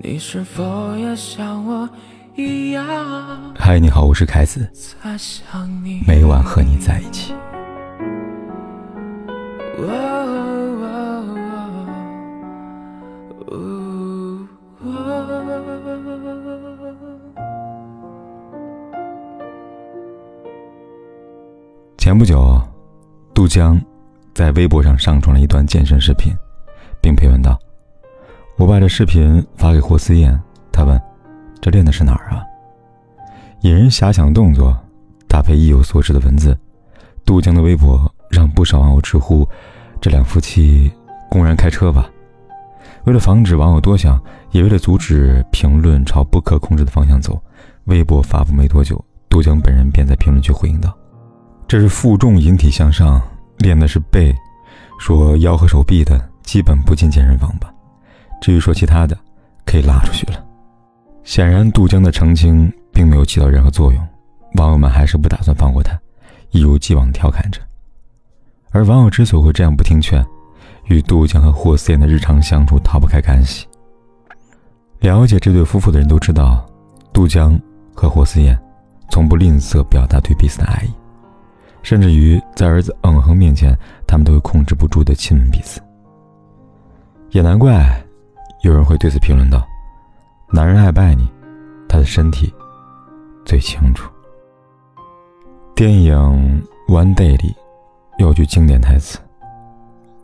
你是否也像我一样？嗨，你好，我是凯子，每晚和你在一起。前不久，杜江在微博上上传了一段健身视频，并配文道：“我把这视频发给霍思燕，她问：这练的是哪儿啊？”引人遐想的动作，搭配意有所指的文字，杜江的微博让不少网友直呼：“这两夫妻公然开车吧？”为了防止网友多想，也为了阻止评论朝不可控制的方向走，微博发布没多久，杜江本人便在评论区回应道。这是负重引体向上，练的是背，说腰和手臂的基本不进健身房吧。至于说其他的，可以拉出去了。显然，杜江的澄清并没有起到任何作用，网友们还是不打算放过他，一如既往调侃着。而网友之所以会这样不听劝，与杜江和霍思燕的日常相处逃不开干系。了解这对夫妇的人都知道，杜江和霍思燕从不吝啬表达对彼此的爱意。甚至于在儿子嗯哼面前，他们都会控制不住的亲吻彼此。也难怪，有人会对此评论道：“男人爱不爱你，他的身体最清楚。”电影《One Day》里有句经典台词：“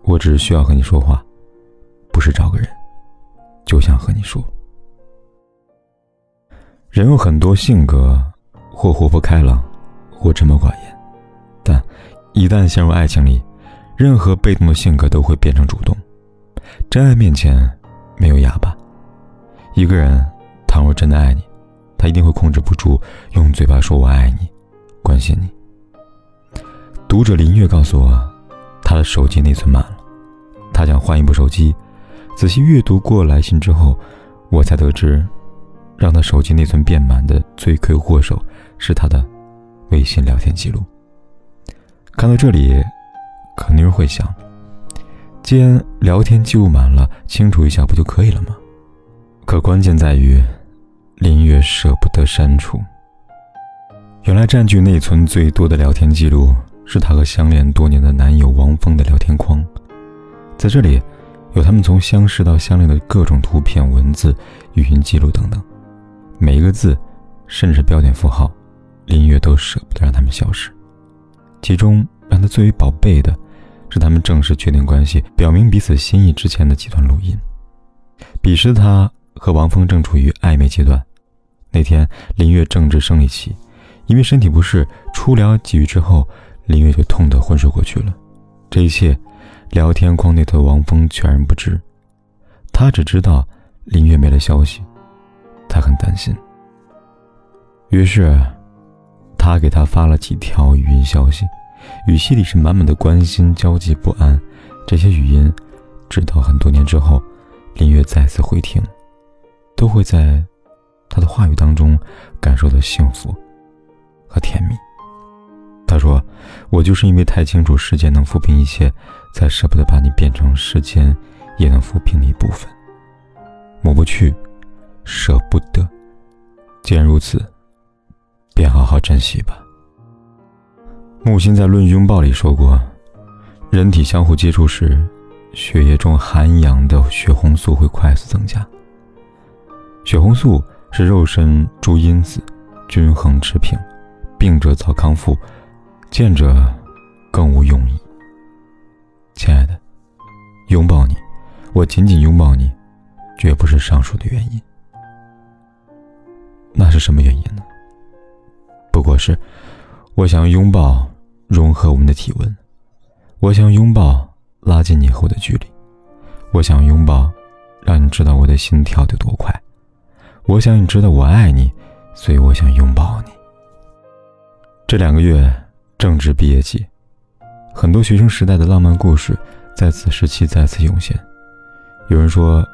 我只需要和你说话，不是找个人，就想和你说。”人有很多性格，或活泼开朗，或沉默寡言。但，一旦陷入爱情里，任何被动的性格都会变成主动。真爱面前，没有哑巴。一个人倘若真的爱你，他一定会控制不住用嘴巴说“我爱你”，关心你。读者林月告诉我，他的手机内存满了，他想换一部手机。仔细阅读过来信之后，我才得知，让他手机内存变满的罪魁祸首是他的微信聊天记录。看到这里，肯定会想：既然聊天记录满了，清除一下不就可以了吗？可关键在于，林月舍不得删除。原来占据内存最多的聊天记录，是她和相恋多年的男友王峰的聊天框。在这里，有他们从相识到相恋的各种图片、文字、语音记录等等，每一个字，甚至标点符号，林月都舍不得让他们消失。其中让她最为宝贝的，是他们正式确定关系、表明彼此心意之前的几段录音。彼时他和王峰正处于暧昧阶段。那天林月正值生理期，因为身体不适，初聊几句之后，林月就痛得昏睡过去了。这一切，聊天框内的王峰全然不知。他只知道林月没了消息，他很担心。于是。他给他发了几条语音消息，语气里是满满的关心、焦急、不安。这些语音，直到很多年之后，林月再次回听，都会在他的话语当中感受到幸福和甜蜜。他说：“我就是因为太清楚时间能抚平一切，才舍不得把你变成时间也能抚平的一部分，抹不去，舍不得。既然如此。”便好好珍惜吧。木心在《论拥抱》里说过，人体相互接触时，血液中含氧的血红素会快速增加。血红素是肉身诸因子均衡持平，病者早康复，见者更无用意。亲爱的，拥抱你，我紧紧拥抱你，绝不是上述的原因。那是什么原因呢？不过是，我想拥抱融合我们的体温，我想拥抱拉近你和我的距离，我想拥抱让你知道我的心跳得多快，我想你知道我爱你，所以我想拥抱你。这两个月正值毕业季，很多学生时代的浪漫故事在此时期再次涌现。有人说，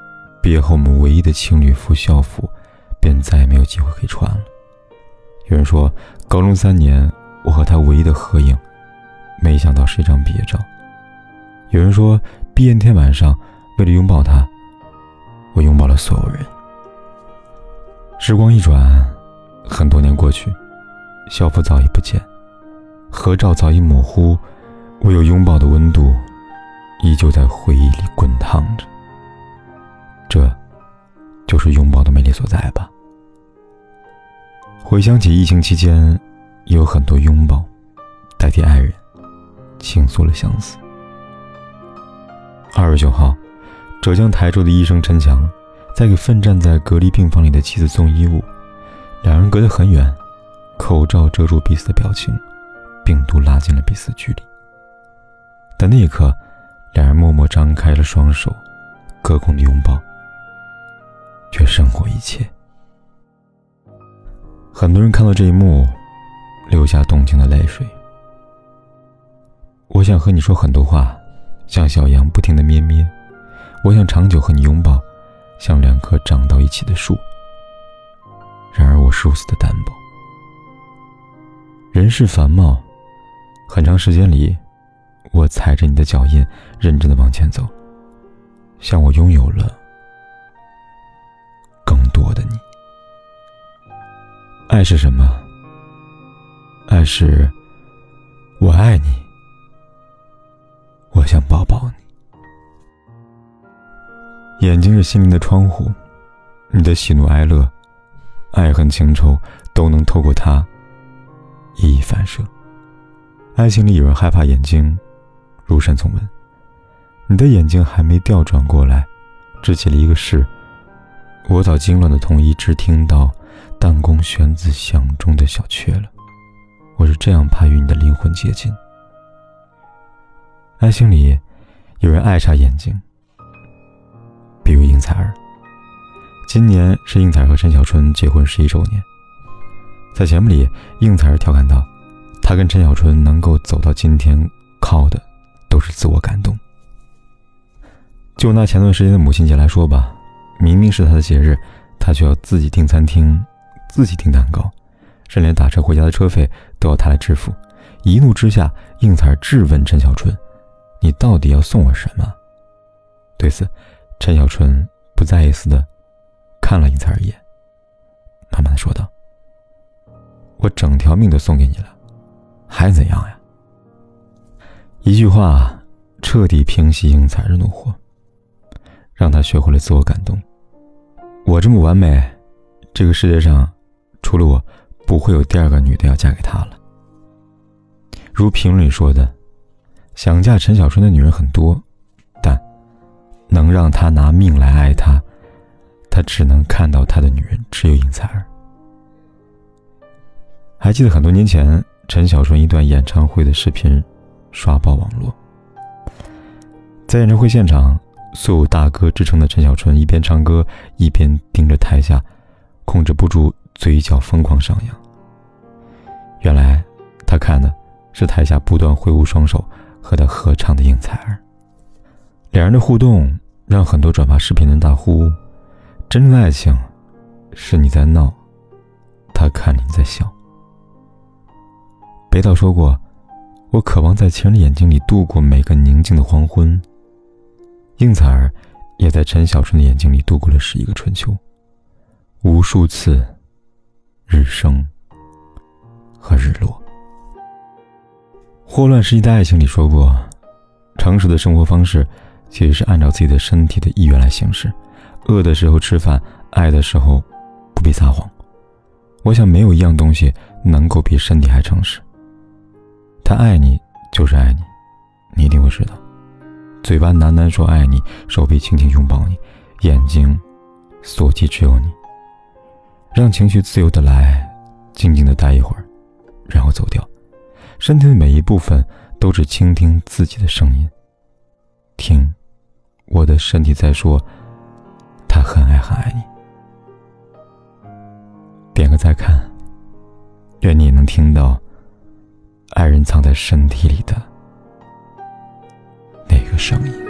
毕业后我们唯一的情侣服校服，便再也没有机会可以穿了。有人说，高中三年，我和他唯一的合影，没想到是一张毕业照。有人说，毕业那天晚上，为了拥抱他，我拥抱了所有人。时光一转，很多年过去，校服早已不见，合照早已模糊，唯有拥抱的温度，依旧在回忆里滚烫着。这，就是拥抱的魅力所在吧。回想起疫情期间，也有很多拥抱，代替爱人，倾诉了相思。二十九号，浙江台州的医生陈强，在给奋战在隔离病房里的妻子送衣物，两人隔得很远，口罩遮住彼此的表情，病毒拉近了彼此距离。但那一刻，两人默默张开了双手，隔空的拥抱，却胜过一切。很多人看到这一幕，流下动情的泪水。我想和你说很多话。像小羊不停的咩咩，我想长久和你拥抱，像两棵长到一起的树。然而我如此的单薄。人世繁茂，很长时间里，我踩着你的脚印，认真的往前走，像我拥有了更多的你。爱是什么？爱是，我爱你。我想抱抱你。眼睛是心灵的窗户，你的喜怒哀乐、爱恨情仇都能透过它一一反射。爱情里有人害怕眼睛如山从文，你的眼睛还没调转过来，只起了一个事。我早惊乱的瞳一直听到弹弓弦子响中的小雀了。我是这样怕与你的灵魂接近。爱情里，有人爱上眼睛，比如应采儿。今年是应采儿和陈小春结婚十一周年。在节目里，应采儿调侃道：“他跟陈小春能够走到今天，靠的都是自我感动。”就拿前段时间的母亲节来说吧，明明是他的节日，他却要自己订餐厅，自己订蛋糕，甚至连打车回家的车费都要他来支付。一怒之下，应采儿质问陈小春。你到底要送我什么？对此，陈小春不在意似的看了应采儿一眼，慢慢的说道：“我整条命都送给你了，还怎样呀？”一句话彻底平息应采儿的怒火，让他学会了自我感动。我这么完美，这个世界上除了我，不会有第二个女的要嫁给他了。如评论里说的。想嫁陈小春的女人很多，但能让他拿命来爱她，他只能看到他的女人只有应采儿。还记得很多年前陈小春一段演唱会的视频刷爆网络，在演唱会现场，素有大哥之称的陈小春一边唱歌一边盯着台下，控制不住嘴角疯狂上扬。原来他看的是台下不断挥舞双手。和他合唱的应采儿，两人的互动让很多转发视频的大呼：“真爱情，是你在闹，他看你在笑。”北岛说过：“我渴望在情人的眼睛里度过每个宁静的黄昏。”应采儿也在陈小春的眼睛里度过了十一个春秋，无数次日升和日落。霍乱时期的爱情里说过，成熟的生活方式其实是按照自己的身体的意愿来行事。饿的时候吃饭，爱的时候不必撒谎。我想没有一样东西能够比身体还诚实。他爱你就是爱你，你一定会知道。嘴巴喃喃说爱你，手臂轻轻拥抱你，眼睛所及只有你。让情绪自由的来，静静的待一会儿，然后走掉。身体的每一部分都只倾听自己的声音。听，我的身体在说，他很爱很爱你。点个再看，愿你能听到爱人藏在身体里的那个声音。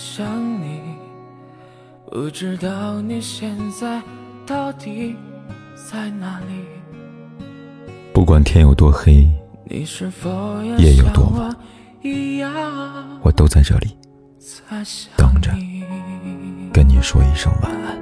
想你，不知道你现在到底在哪里？不管天有多黑，夜有多晚。我都在这里等着，跟你说一声晚安。